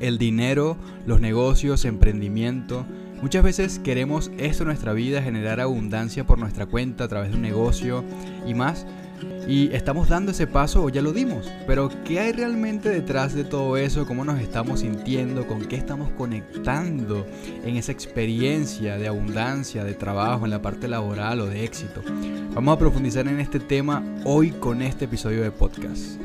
el dinero, los negocios, emprendimiento. Muchas veces queremos esto en nuestra vida, generar abundancia por nuestra cuenta a través de un negocio y más. Y estamos dando ese paso o ya lo dimos. Pero ¿qué hay realmente detrás de todo eso? ¿Cómo nos estamos sintiendo? ¿Con qué estamos conectando en esa experiencia de abundancia, de trabajo, en la parte laboral o de éxito? Vamos a profundizar en este tema hoy con este episodio de podcast.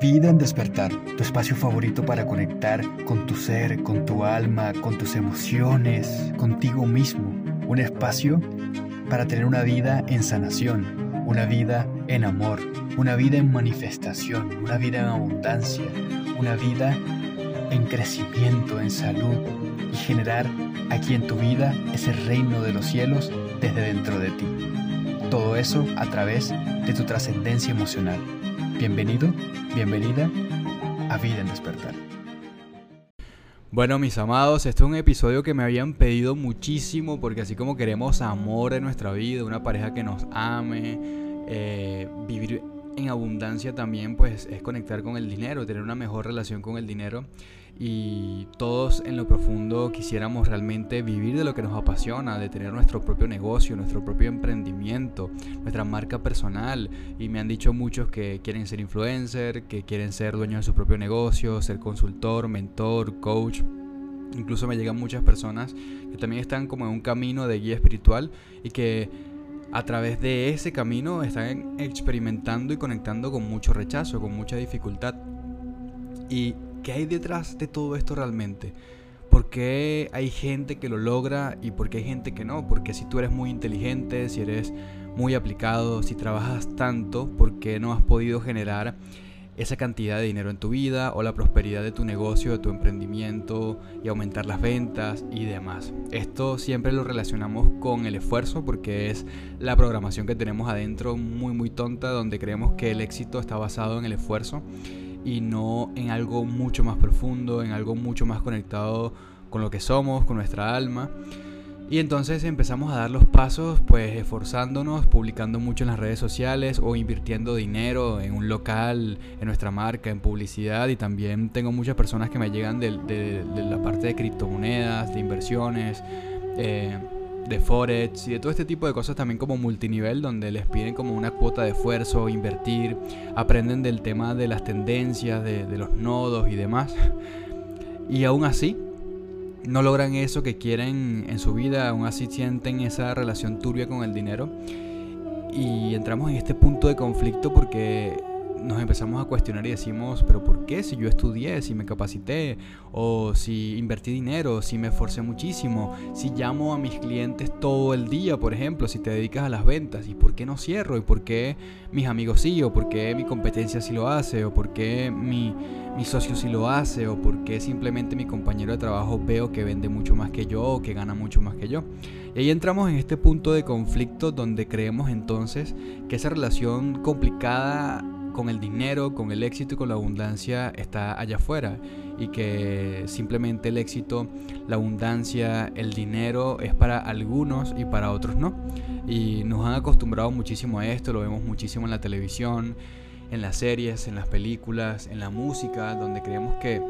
Vida en despertar, tu espacio favorito para conectar con tu ser, con tu alma, con tus emociones, contigo mismo. Un espacio para tener una vida en sanación, una vida en amor, una vida en manifestación, una vida en abundancia, una vida en crecimiento, en salud y generar aquí en tu vida ese reino de los cielos desde dentro de ti. Todo eso a través de tu trascendencia emocional. Bienvenido, bienvenida a Vida en Despertar. Bueno, mis amados, este es un episodio que me habían pedido muchísimo porque así como queremos amor en nuestra vida, una pareja que nos ame, eh, vivir en abundancia también, pues es conectar con el dinero, tener una mejor relación con el dinero y todos en lo profundo quisiéramos realmente vivir de lo que nos apasiona, de tener nuestro propio negocio, nuestro propio emprendimiento, nuestra marca personal. Y me han dicho muchos que quieren ser influencer, que quieren ser dueños de su propio negocio, ser consultor, mentor, coach. Incluso me llegan muchas personas que también están como en un camino de guía espiritual y que a través de ese camino están experimentando y conectando con mucho rechazo, con mucha dificultad. Y ¿Qué hay detrás de todo esto realmente? ¿Por qué hay gente que lo logra y por qué hay gente que no? Porque si tú eres muy inteligente, si eres muy aplicado, si trabajas tanto, ¿por qué no has podido generar esa cantidad de dinero en tu vida o la prosperidad de tu negocio, de tu emprendimiento y aumentar las ventas y demás. Esto siempre lo relacionamos con el esfuerzo porque es la programación que tenemos adentro muy muy tonta donde creemos que el éxito está basado en el esfuerzo y no en algo mucho más profundo, en algo mucho más conectado con lo que somos, con nuestra alma. Y entonces empezamos a dar los pasos pues esforzándonos, publicando mucho en las redes sociales o invirtiendo dinero en un local, en nuestra marca, en publicidad. Y también tengo muchas personas que me llegan de, la parte de criptomonedas, de inversiones. Eh, de Forex y de todo este tipo de cosas también como multinivel donde les piden como una cuota de esfuerzo, invertir, aprenden del tema de las tendencias, de, los nodos y demás. Y aún así no logran eso que quieren en su vida, aún así sienten esa relación turbia con el dinero. Y entramos en este punto de conflicto porque nos empezamos a cuestionar y decimos, pero ¿por qué? Si yo estudié, si me capacité, o si invertí dinero, si me esforcé muchísimo, si llamo a mis clientes todo el día, por ejemplo, si te dedicas a las ventas, ¿y por qué no cierro? ¿Y por qué mis amigos sí? ¿O por qué mi competencia sí lo hace? ¿O por qué mi, mi socio sí lo hace? ¿O por qué simplemente mi compañero de trabajo veo que vende mucho más que yo o que gana mucho más que yo? Y ahí entramos en este punto de conflicto donde creemos entonces que esa relación complicada con el dinero, con el éxito y con la abundancia está allá afuera y que simplemente el éxito, la abundancia, el dinero es para algunos y para otros no. Y nos han acostumbrado muchísimo a esto, lo vemos muchísimo en la televisión, en las series, en las películas, en la música, donde creemos que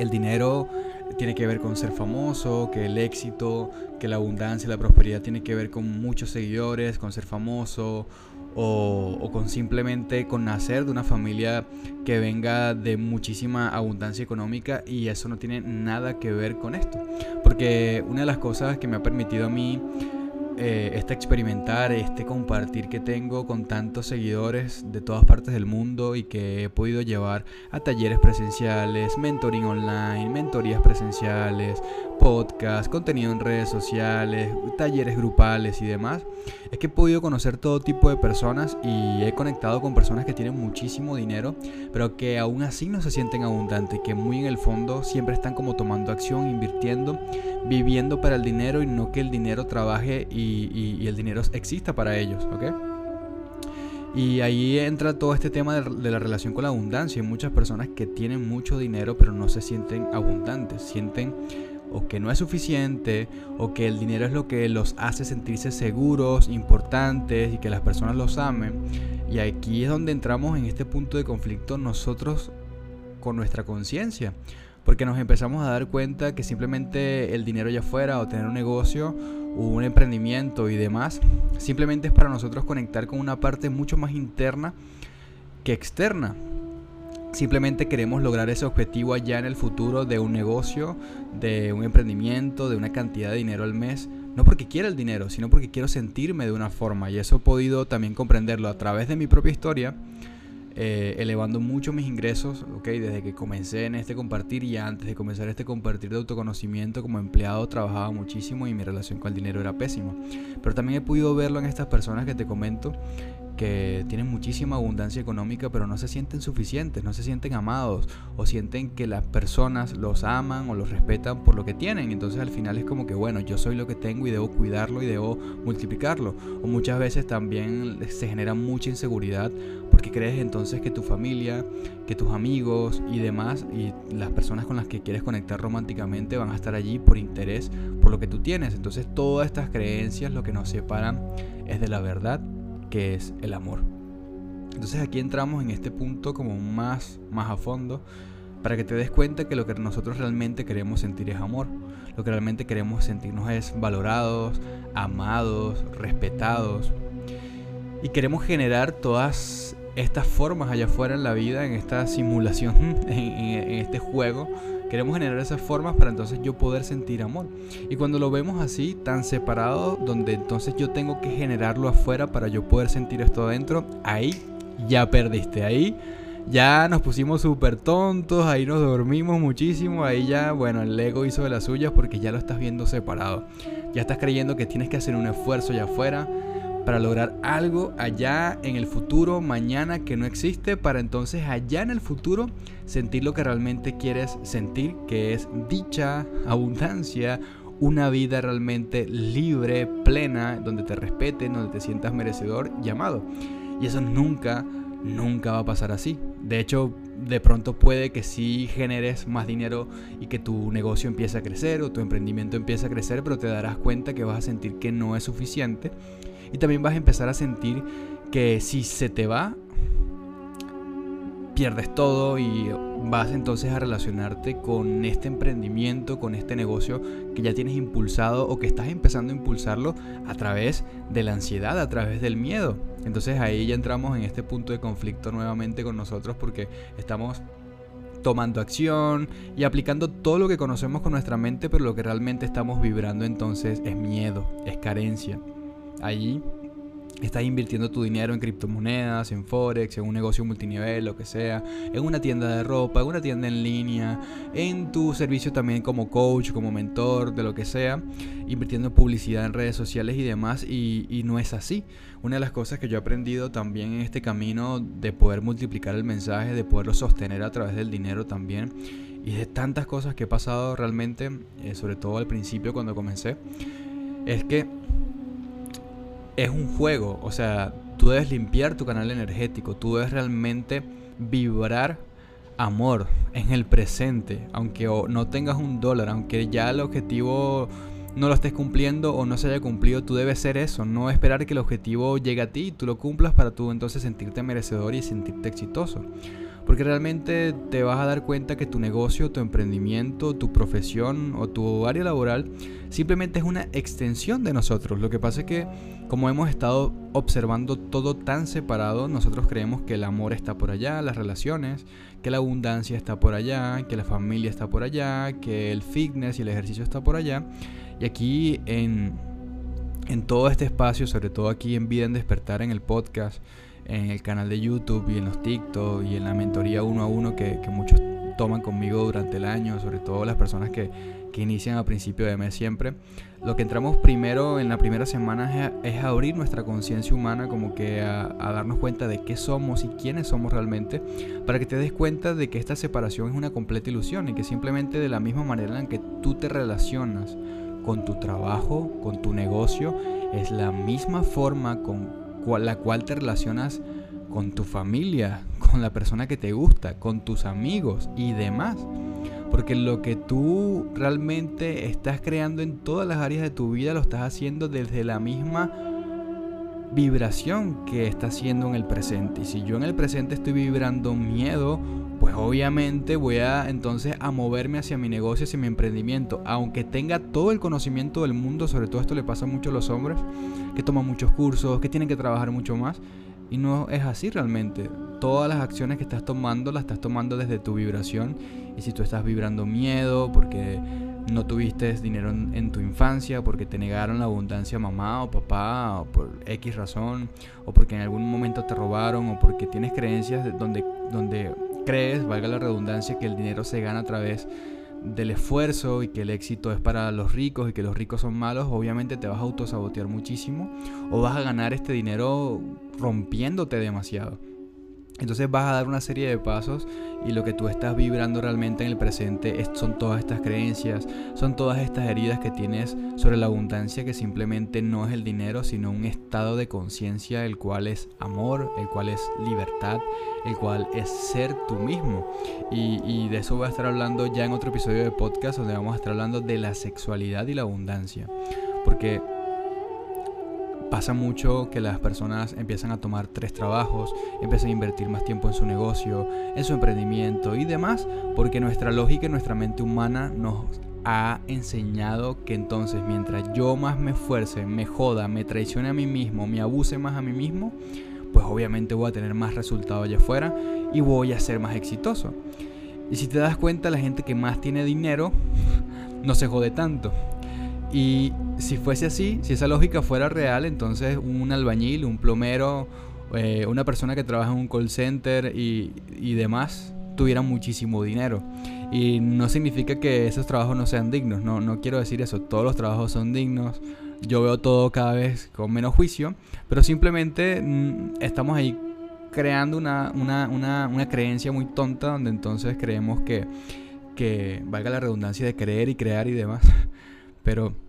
el dinero tiene que ver con ser famoso, que el éxito, que la abundancia, la prosperidad tiene que ver con muchos seguidores, con ser famoso o, con simplemente con nacer de una familia que venga de muchísima abundancia económica y eso no tiene nada que ver con esto. Porque una de las cosas que me ha permitido a mí eh, este experimentar, este compartir que tengo con tantos seguidores de todas partes del mundo y que he podido llevar a talleres presenciales, mentoring online, mentorías presenciales, podcast, contenido en redes sociales, talleres grupales y demás, es que he podido conocer todo tipo de personas y he conectado con personas que tienen muchísimo dinero, pero que aún así no se sienten abundantes, que muy en el fondo siempre están como tomando acción, invirtiendo, viviendo para el dinero y no que el dinero trabaje el dinero exista para ellos, ¿ok? Y ahí entra todo este tema de, de, la relación con la abundancia. Hay muchas personas que tienen mucho dinero pero no se sienten abundantes, sienten o que no es suficiente o que el dinero es lo que los hace sentirse seguros, importantes y que las personas los amen. Y aquí es donde entramos en este punto de conflicto nosotros con nuestra conciencia. Porque nos empezamos a dar cuenta que simplemente el dinero allá afuera o tener un negocio un emprendimiento y demás, simplemente es para nosotros conectar con una parte mucho más interna que externa. Simplemente queremos lograr ese objetivo allá en el futuro de un negocio, de un emprendimiento, de una cantidad de dinero al mes. No porque quiera el dinero, sino porque quiero sentirme de una forma. Y eso he podido también comprenderlo a través de mi propia historia, eh, elevando mucho mis ingresos, ¿ok? Desde que comencé en este compartir y antes de comenzar este compartir de autoconocimiento como empleado trabajaba muchísimo y mi relación con el dinero era pésima. Pero también he podido verlo en estas personas que te comento que tienen muchísima abundancia económica, pero no se sienten suficientes, no se sienten amados o sienten que las personas los aman o los respetan por lo que tienen. Entonces al final es como que, bueno, yo soy lo que tengo y debo cuidarlo y debo multiplicarlo. O muchas veces también se genera mucha inseguridad porque crees entonces que tu familia, que tus amigos y demás y las personas con las que quieres conectar románticamente van a estar allí por interés, por lo que tú tienes. Entonces todas estas creencias lo que nos separan es de la verdad que es el amor. Entonces aquí entramos en este punto como más, más a fondo para que te des cuenta que lo que nosotros realmente queremos sentir es amor. Lo que realmente queremos sentirnos es valorados, amados, respetados. Y queremos generar todas estas formas allá afuera en la vida, en esta simulación, en, este juego Queremos generar esas formas para entonces yo poder sentir amor. Y cuando lo vemos así, tan separado, donde entonces yo tengo que generarlo afuera para yo poder sentir esto adentro, ahí ya perdiste. Ahí ya nos pusimos súper tontos, ahí nos dormimos muchísimo, ahí ya, bueno, el ego hizo de las suyas porque ya lo estás viendo separado. Ya estás creyendo que tienes que hacer un esfuerzo allá afuera para lograr algo allá en el futuro, mañana que no existe, para entonces allá en el futuro sentir lo que realmente quieres sentir, que es dicha, abundancia, una vida realmente libre, plena, donde te respeten, donde te sientas merecedor llamado. Y eso nunca, nunca va a pasar así. De hecho, de pronto puede que sí generes más dinero y que tu negocio empiece a crecer o tu emprendimiento empiece a crecer, pero te darás cuenta que vas a sentir que no es suficiente y también vas a empezar a sentir que si se te va, pierdes todo y vas entonces a relacionarte con este emprendimiento, con este negocio que ya tienes impulsado o que estás empezando a impulsarlo a través de la ansiedad, a través del miedo. Entonces ahí ya entramos en este punto de conflicto nuevamente con nosotros porque estamos tomando acción y aplicando todo lo que conocemos con nuestra mente, pero lo que realmente estamos vibrando entonces es miedo, es carencia. Allí estás invirtiendo tu dinero en criptomonedas, en forex, en un negocio multinivel, lo que sea, en una tienda de ropa, en una tienda en línea, en tu servicio también como coach, como mentor, de lo que sea, invirtiendo en publicidad en redes sociales y demás, y, y no es así. Una de las cosas que yo he aprendido también en este camino de poder multiplicar el mensaje, de poderlo sostener a través del dinero también, y de tantas cosas que he pasado realmente, eh, sobre todo al principio cuando comencé, es que es un juego, o sea, tú debes limpiar tu canal energético, tú debes realmente vibrar amor en el presente, aunque no tengas un dólar, aunque ya el objetivo no lo estés cumpliendo o no se haya cumplido, tú debes ser eso, no esperar que el objetivo llegue a ti y tú lo cumplas para tú entonces sentirte merecedor y sentirte exitoso. Porque realmente te vas a dar cuenta que tu negocio, tu emprendimiento, tu profesión o tu área laboral simplemente es una extensión de nosotros. Lo que pasa es que como hemos estado observando todo tan separado, nosotros creemos que el amor está por allá, las relaciones, que la abundancia está por allá, que la familia está por allá, que el fitness y el ejercicio está por allá. Y aquí en, en todo este espacio, sobre todo aquí en Vida en Despertar, en el podcast, en el canal de YouTube y en los TikTok y en la mentoría uno a uno que, muchos toman conmigo durante el año, sobre todo las personas que, que inician a principio de mes siempre. Lo que entramos primero en la primera semana es, abrir nuestra conciencia humana, como que a, a, darnos cuenta de qué somos y quiénes somos realmente, para que te des cuenta de que esta separación es una completa ilusión y que simplemente de la misma manera en que tú te relacionas con tu trabajo, con tu negocio, es la misma forma con la cual te relacionas con tu familia, con la persona que te gusta, con tus amigos y demás. Porque lo que tú realmente estás creando en todas las áreas de tu vida lo estás haciendo desde la misma vibración que estás haciendo en el presente. Y si yo en el presente estoy vibrando miedo pues obviamente voy a entonces a moverme hacia mi negocio, hacia mi emprendimiento, aunque tenga todo el conocimiento del mundo, sobre todo esto le pasa mucho a los hombres, que toman muchos cursos, que tienen que trabajar mucho más, y no es así realmente. Todas las acciones que estás tomando las estás tomando desde tu vibración, y si tú estás vibrando miedo, porque no tuviste dinero en, tu infancia porque te negaron la abundancia mamá o papá o por X razón o porque en algún momento te robaron o porque tienes creencias donde, donde crees, valga la redundancia, que el dinero se gana a través del esfuerzo y que el éxito es para los ricos y que los ricos son malos, obviamente te vas a autosabotear muchísimo o vas a ganar este dinero rompiéndote demasiado. Entonces vas a dar una serie de pasos y lo que tú estás vibrando realmente en el presente son todas estas creencias, son todas estas heridas que tienes sobre la abundancia que simplemente no es el dinero, sino un estado de conciencia el cual es amor, el cual es libertad, el cual es ser tú mismo. Y, y de eso voy a estar hablando ya en otro episodio de podcast donde vamos a estar hablando de la sexualidad y la abundancia. Porque Pasa mucho que las personas empiezan a tomar tres trabajos, empiezan a invertir más tiempo en su negocio, en su emprendimiento y demás, porque nuestra lógica y nuestra mente humana nos ha enseñado que entonces mientras yo más me esfuerce, me joda, me traicione a mí mismo, me abuse más a mí mismo, pues obviamente voy a tener más resultado allá afuera y voy a ser más exitoso. Y si te das cuenta, la gente que más tiene dinero no se jode tanto. Y si fuese así, si esa lógica fuera real, entonces un albañil, un plomero, eh, una persona que trabaja en un call center y, y demás tuvieran muchísimo dinero. Y no significa que esos trabajos no sean dignos, no, no quiero decir eso, todos los trabajos son dignos, yo veo todo cada vez con menos juicio, pero simplemente mm, estamos ahí creando una, una, una, una, creencia muy tonta donde entonces creemos que, que, valga la redundancia de creer y crear y demás, pero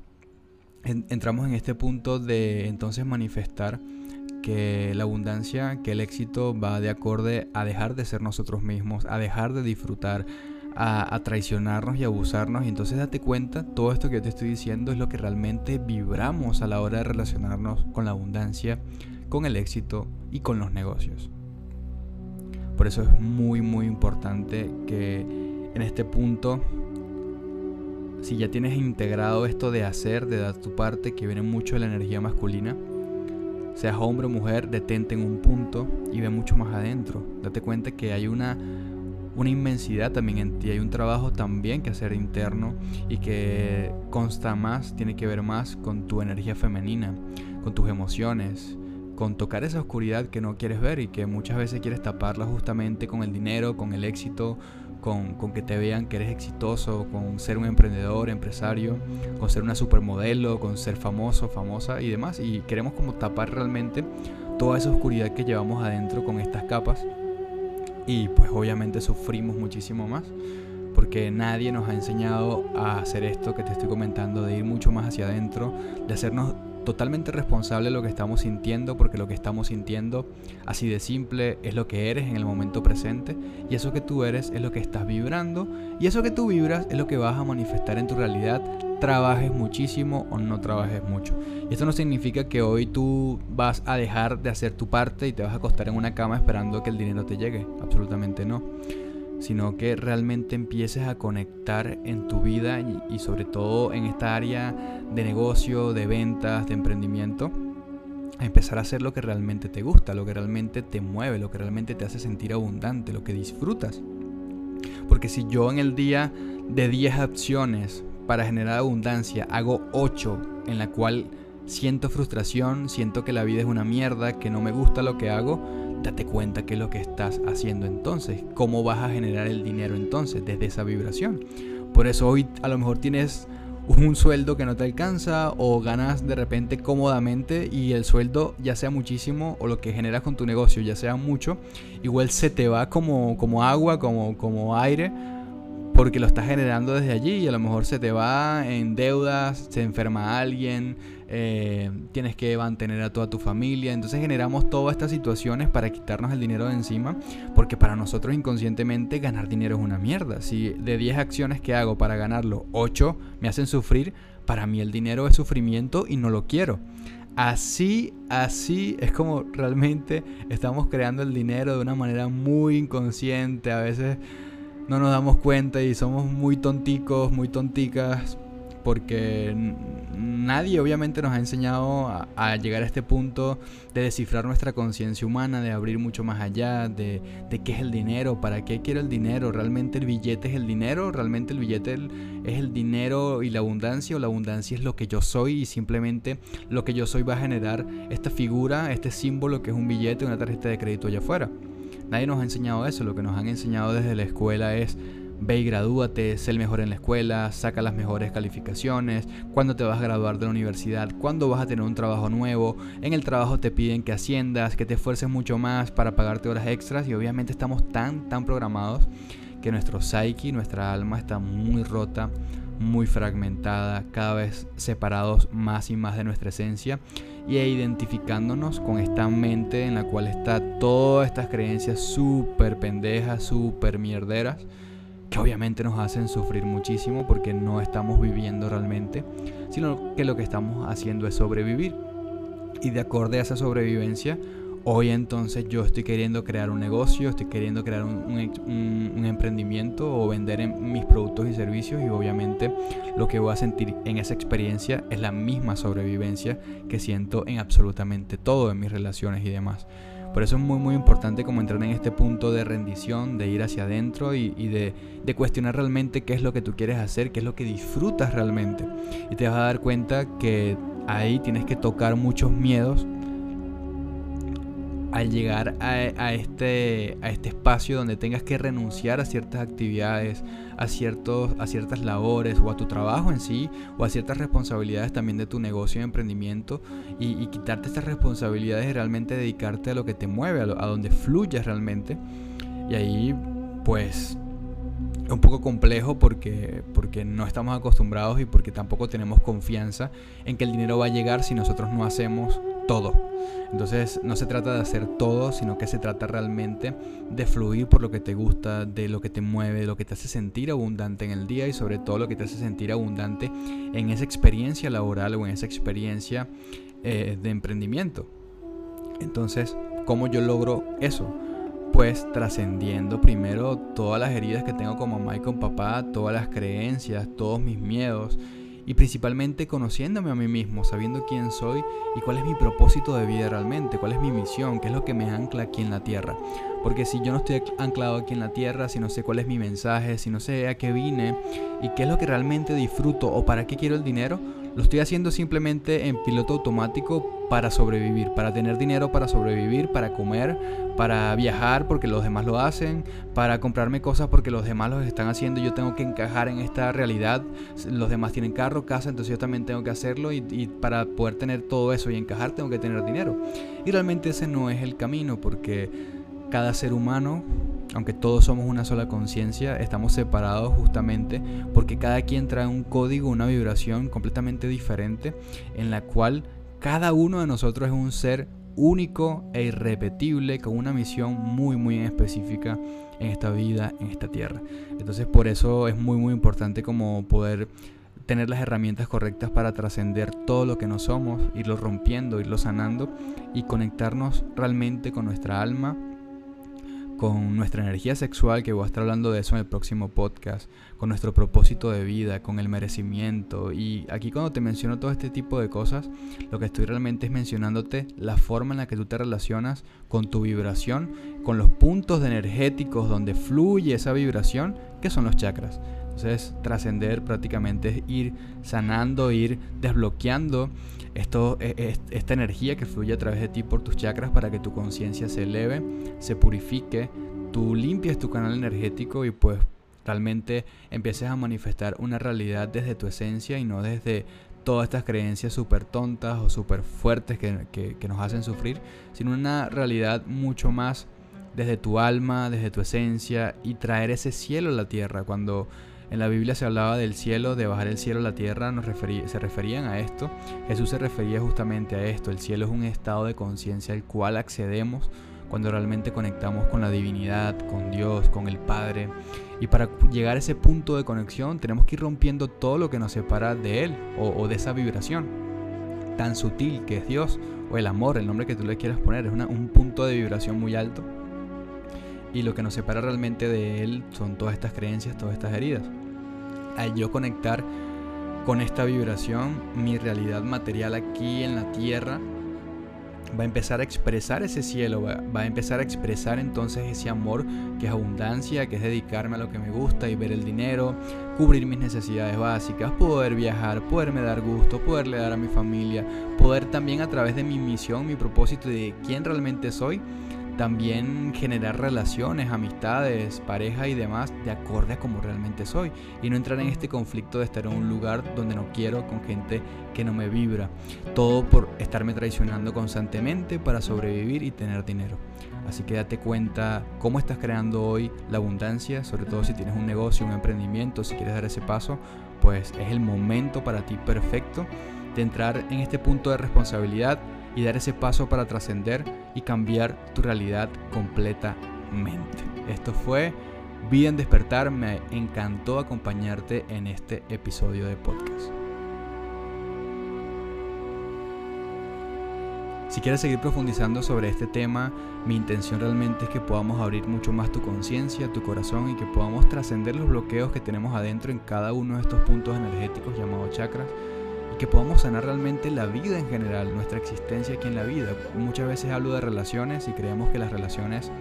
entramos en este punto de entonces manifestar que la abundancia, que el éxito va de acorde a dejar de ser nosotros mismos, a dejar de disfrutar, a, traicionarnos y abusarnos. Y entonces date cuenta, todo esto que yo te estoy diciendo es lo que realmente vibramos a la hora de relacionarnos con la abundancia, con el éxito y con los negocios. Por eso es muy muy importante que en este punto si ya tienes integrado esto de hacer, de dar tu parte, que viene mucho de la energía masculina, seas hombre o mujer, detente en un punto y ve mucho más adentro. Date cuenta que hay una, una inmensidad también en ti, hay un trabajo también que hacer interno y que consta más, tiene que ver más con tu energía femenina, con tus emociones, con tocar esa oscuridad que no quieres ver y que muchas veces quieres taparla justamente con el dinero, con el éxito, con, que te vean que eres exitoso, con ser un emprendedor, empresario, con ser una supermodelo, con ser famoso, famosa y demás. Y queremos como tapar realmente toda esa oscuridad que llevamos adentro con estas capas. Y pues obviamente sufrimos muchísimo más porque nadie nos ha enseñado a hacer esto que te estoy comentando, de ir mucho más hacia adentro, de hacernos totalmente responsable de lo que estamos sintiendo, porque lo que estamos sintiendo, así de simple, es lo que eres en el momento presente, y eso que tú eres es lo que estás vibrando, y eso que tú vibras es lo que vas a manifestar en tu realidad, trabajes muchísimo o no trabajes mucho. Y esto no significa que hoy tú vas a dejar de hacer tu parte y te vas a acostar en una cama esperando que el dinero te llegue, absolutamente no sino que realmente empieces a conectar en tu vida y, sobre todo en esta área de negocio, de ventas, de emprendimiento, a empezar a hacer lo que realmente te gusta, lo que realmente te mueve, lo que realmente te hace sentir abundante, lo que disfrutas. Porque si yo en el día de 10 acciones para generar abundancia hago 8 en la cual siento frustración, siento que la vida es una mierda, que no me gusta lo que hago, date cuenta qué es lo que estás haciendo entonces, cómo vas a generar el dinero entonces desde esa vibración. Por eso hoy a lo mejor tienes un sueldo que no te alcanza o ganas de repente cómodamente y el sueldo ya sea muchísimo o lo que generas con tu negocio ya sea mucho, igual se te va como, como agua, como, como aire porque lo estás generando desde allí y a lo mejor se te va en deudas, se enferma alguien, eh, tienes que mantener a toda tu familia. Entonces generamos todas estas situaciones para quitarnos el dinero de encima, porque para nosotros inconscientemente ganar dinero es una mierda. Si de 10 acciones que hago para ganarlo, 8 me hacen sufrir, para mí el dinero es sufrimiento y no lo quiero. así, así es como realmente estamos creando el dinero de una manera muy inconsciente. A veces no nos damos cuenta y somos muy tonticos, muy tonticas porque nadie obviamente nos ha enseñado a, llegar a este punto de descifrar nuestra conciencia humana, de abrir mucho más allá, de, qué es el dinero, para qué quiero el dinero, realmente el billete es el dinero, realmente el billete es el dinero y la abundancia o la abundancia es lo que yo soy y simplemente lo que yo soy va a generar esta figura, este símbolo que es un billete, una tarjeta de crédito allá afuera. Nadie nos ha enseñado eso, lo que nos han enseñado desde la escuela es Ve y gradúate, sé el mejor en la escuela, saca las mejores calificaciones, cuándo te vas a graduar de la universidad, cuándo vas a tener un trabajo nuevo, en el trabajo te piden que asciendas, que te esfuerces mucho más para pagarte horas extras. Y obviamente estamos tan, tan programados que nuestro psyche, nuestra alma está muy rota, muy fragmentada, cada vez separados más y más de nuestra esencia y identificándonos con esta mente en la cual está todas estas creencias súper pendejas, súper mierderas que obviamente nos hacen sufrir muchísimo porque no estamos viviendo realmente, sino que lo que estamos haciendo es sobrevivir. Y de acorde a esa sobrevivencia, hoy entonces yo estoy queriendo crear un negocio, estoy queriendo crear un, emprendimiento o vender mis productos y servicios y obviamente lo que voy a sentir en esa experiencia es la misma sobrevivencia que siento en absolutamente todo en mis relaciones y demás. Por eso es muy muy importante como entrar en este punto de rendición, de ir hacia adentro y, de, cuestionar realmente qué es lo que tú quieres hacer, qué es lo que disfrutas realmente. Y te vas a dar cuenta que ahí tienes que tocar muchos miedos al llegar a, este, a este espacio donde tengas que renunciar a ciertas actividades, a, ciertos, a ciertas labores o a tu trabajo en sí, o a ciertas responsabilidades también de tu negocio y emprendimiento, y, quitarte estas responsabilidades y realmente dedicarte a lo que te mueve, a, a donde fluyas realmente. Y ahí, pues, es un poco complejo porque, porque no estamos acostumbrados y porque tampoco tenemos confianza en que el dinero va a llegar si nosotros no hacemos todo. Entonces no se trata de hacer todo, sino que se trata realmente de fluir por lo que te gusta, de lo que te mueve, de lo que te hace sentir abundante en el día y sobre todo lo que te hace sentir abundante en esa experiencia laboral o en esa experiencia eh, de emprendimiento. Entonces, ¿cómo yo logro eso? Pues trascendiendo primero todas las heridas que tengo como mamá y con papá, todas las creencias, todos mis miedos, y principalmente conociéndome a mí mismo, sabiendo quién soy y cuál es mi propósito de vida realmente, cuál es mi misión, qué es lo que me ancla aquí en la tierra. Porque si yo no estoy anclado aquí en la tierra, si no sé cuál es mi mensaje, si no sé a qué vine y qué es lo que realmente disfruto o para qué quiero el dinero, lo estoy haciendo simplemente en piloto automático para sobrevivir, para tener dinero para sobrevivir, para comer, para viajar porque los demás lo hacen, para comprarme cosas porque los demás lo están haciendo yo tengo que encajar en esta realidad. Los demás tienen carro, casa, entonces yo también tengo que hacerlo y, y para poder tener todo eso y encajar tengo que tener dinero. Y realmente ese no es el camino porque cada ser humano aunque todos somos una sola conciencia, estamos separados justamente porque cada quien trae un código, una vibración completamente diferente en la cual cada uno de nosotros es un ser único e irrepetible con una misión muy muy específica en esta vida, en esta tierra. Entonces por eso es muy muy importante como poder tener las herramientas correctas para trascender todo lo que no somos, irlo rompiendo, irlo sanando y conectarnos realmente con nuestra alma, con nuestra energía sexual, que voy a estar hablando de eso en el próximo podcast, con nuestro propósito de vida, con el merecimiento. Y aquí cuando te menciono todo este tipo de cosas, lo que estoy realmente es mencionándote la forma en la que tú te relacionas con tu vibración, con los puntos energéticos donde fluye esa vibración, que son los chakras. Entonces, trascender prácticamente es ir sanando, ir desbloqueando e, e, esta energía que fluye a través de ti por tus chakras para que tu conciencia se eleve, se purifique, tú limpies tu canal energético y pues realmente empieces a manifestar una realidad desde tu esencia y no desde todas estas creencias súper tontas o súper fuertes que, que nos hacen sufrir, sino una realidad mucho más desde tu alma, desde tu esencia y traer ese cielo a la tierra. Cuando en la Biblia se hablaba del cielo, de bajar el cielo a la tierra, nos se referían a esto. Jesús se refería justamente a esto. El cielo es un estado de conciencia al cual accedemos cuando realmente conectamos con la divinidad, con Dios, con el Padre. Y para llegar a ese punto de conexión tenemos que ir rompiendo todo lo que nos separa de Él o, o de esa vibración. tan sutil que es Dios, o el amor, el nombre que tú le quieras poner, es un punto de vibración muy alto. Y lo que nos separa realmente de Él son todas estas creencias, todas estas heridas. Al yo conectar con esta vibración, mi realidad material aquí en la tierra va a empezar a expresar ese cielo, va, a empezar a expresar entonces ese amor que es abundancia, que es dedicarme a lo que me gusta y ver el dinero, cubrir mis necesidades básicas, poder viajar, poderme dar gusto, poderle dar a mi familia, poder también a través de mi misión, mi propósito de quién realmente soy, también generar relaciones, amistades, pareja y demás de acorde a como realmente soy y no entrar en este conflicto de estar en un lugar donde no quiero con gente que no me vibra. Todo por estarme traicionando constantemente para sobrevivir y tener dinero. Así que date cuenta cómo estás creando hoy la abundancia, sobre todo si tienes un negocio, un emprendimiento, si quieres dar ese paso, pues es el momento para ti perfecto de entrar en este punto de responsabilidad y dar ese paso para trascender y cambiar tu realidad completamente. Esto fue Vida en Despertar, me encantó acompañarte en este episodio de podcast. Si quieres seguir profundizando sobre este tema, mi intención realmente es que podamos abrir mucho más tu conciencia, tu corazón y que podamos trascender los bloqueos que tenemos adentro en cada uno de estos puntos energéticos llamados chakras que podamos sanar realmente la vida en general, nuestra existencia aquí en la vida. Muchas veces hablo de relaciones y creemos que las relaciones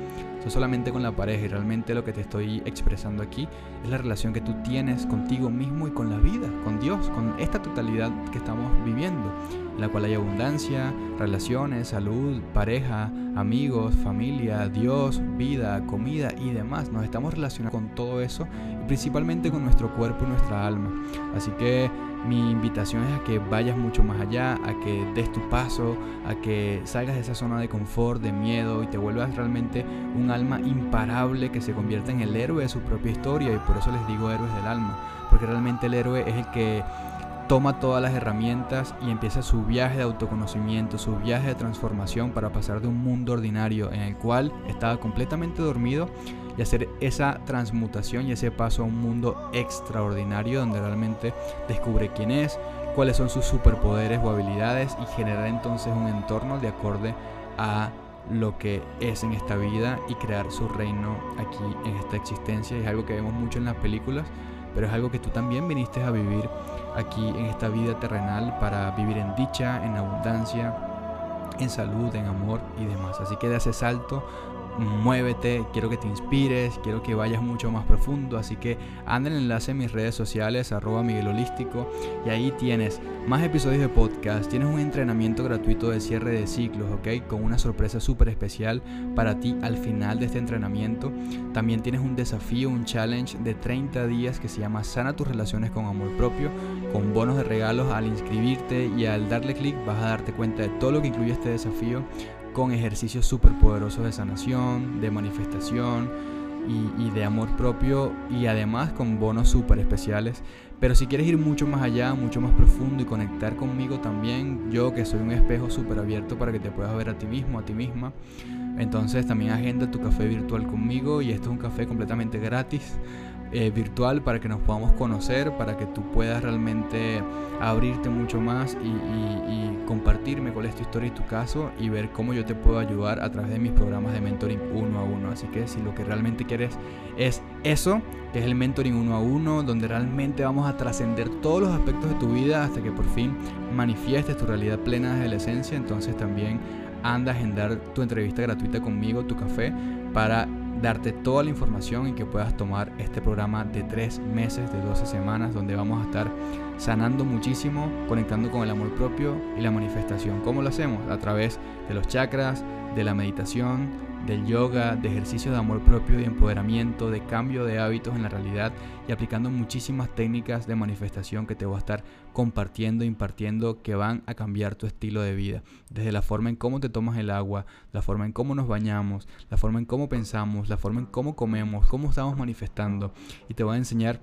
son solamente con la pareja y realmente lo que te estoy expresando aquí es la relación que tú tienes contigo mismo y con la vida, con Dios, con esta totalidad que estamos viviendo, la cual hay abundancia, relaciones, salud, pareja, amigos, familia, Dios, vida, comida y demás. Nos estamos relacionando con todo eso y principalmente con nuestro cuerpo y nuestra alma. Así que mi invitación es a que vayas mucho más allá, a que des tu paso, a que salgas de esa zona de confort, de miedo y te vuelvas realmente un alma imparable que se convierta en el héroe de su propia historia y por eso les digo héroes del alma, porque realmente el héroe es el que toma todas las herramientas y empieza su viaje de autoconocimiento, su viaje de transformación para pasar de un mundo ordinario en el cual estaba completamente dormido y hacer esa transmutación y ese paso a un mundo extraordinario donde realmente descubre quién es, cuáles son sus superpoderes o habilidades y generar entonces un entorno de acorde a lo que es en esta vida y crear su reino aquí en esta existencia. Es algo que vemos mucho en las películas, pero es algo que tú también viniste a vivir aquí en esta vida terrenal para vivir en dicha, en abundancia, en salud, en amor y demás. Así que de ese salto muévete, quiero que te inspires, quiero que vayas mucho más profundo, así que anda el enlace en mis redes sociales, arroba Miguel Holístico, y ahí tienes más episodios de podcast, tienes un entrenamiento gratuito de cierre de ciclos, ¿ok? Con una sorpresa súper especial para ti al final de este entrenamiento. También tienes un desafío, un challenge de 30 días que se llama Sana tus relaciones con amor propio, con bonos de regalos al inscribirte y al darle clic vas a darte cuenta de todo lo que incluye este desafío con ejercicios súper poderosos de sanación, de manifestación y, de amor propio y además con bonos súper especiales. Pero si quieres ir mucho más allá, mucho más profundo y conectar conmigo también, yo que soy un espejo súper abierto para que te puedas ver a ti mismo, a ti misma, entonces también agenda tu café virtual conmigo y esto es un café completamente gratis eh, virtual para que nos podamos conocer, para que tú puedas realmente abrirte mucho más y, compartirme cuál es tu historia y tu caso y ver cómo yo te puedo ayudar a través de mis programas de mentoring uno a uno. Así que si lo que realmente quieres es eso, que es el mentoring uno a uno, donde realmente vamos a trascender todos los aspectos de tu vida hasta que por fin manifiestes tu realidad plena desde la esencia, entonces también anda a agendar tu entrevista gratuita conmigo, tu café, para darte toda la información y que puedas tomar este programa de tres meses, de 12 semanas, donde vamos a estar sanando muchísimo, conectando con el amor propio y la manifestación. ¿Cómo lo hacemos? A través de los chakras, de la meditación, del yoga, de ejercicios de amor propio y empoderamiento, de cambio de hábitos en la realidad y aplicando muchísimas técnicas de manifestación que te voy a estar compartiendo, impartiendo, que van a cambiar tu estilo de vida. Desde la forma en cómo te tomas el agua, la forma en cómo nos bañamos, la forma en cómo pensamos, la forma en cómo comemos, cómo estamos manifestando. Y te voy a enseñar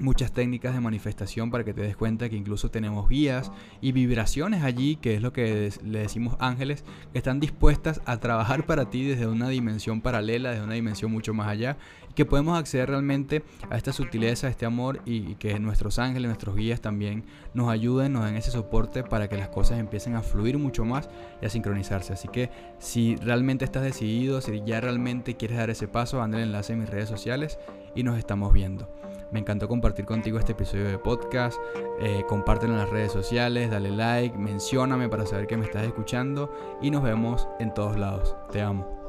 muchas técnicas de manifestación para que te des cuenta que incluso tenemos guías y vibraciones allí, que es lo que le decimos ángeles, que están dispuestas a trabajar para ti desde una dimensión paralela, desde una dimensión mucho más allá, y que podemos acceder realmente a esta sutileza, a este amor y, que nuestros ángeles, nuestros guías también nos ayuden, nos den ese soporte para que las cosas empiecen a fluir mucho más y a sincronizarse. Así que si realmente estás decidido, si ya realmente quieres dar ese paso, anda el enlace en mis redes sociales y nos estamos viendo. Me encantó compartir contigo este episodio de podcast. Eh, compártelo en las redes sociales, dale like, mencióname para saber que me estás escuchando y nos vemos en todos lados. Te amo.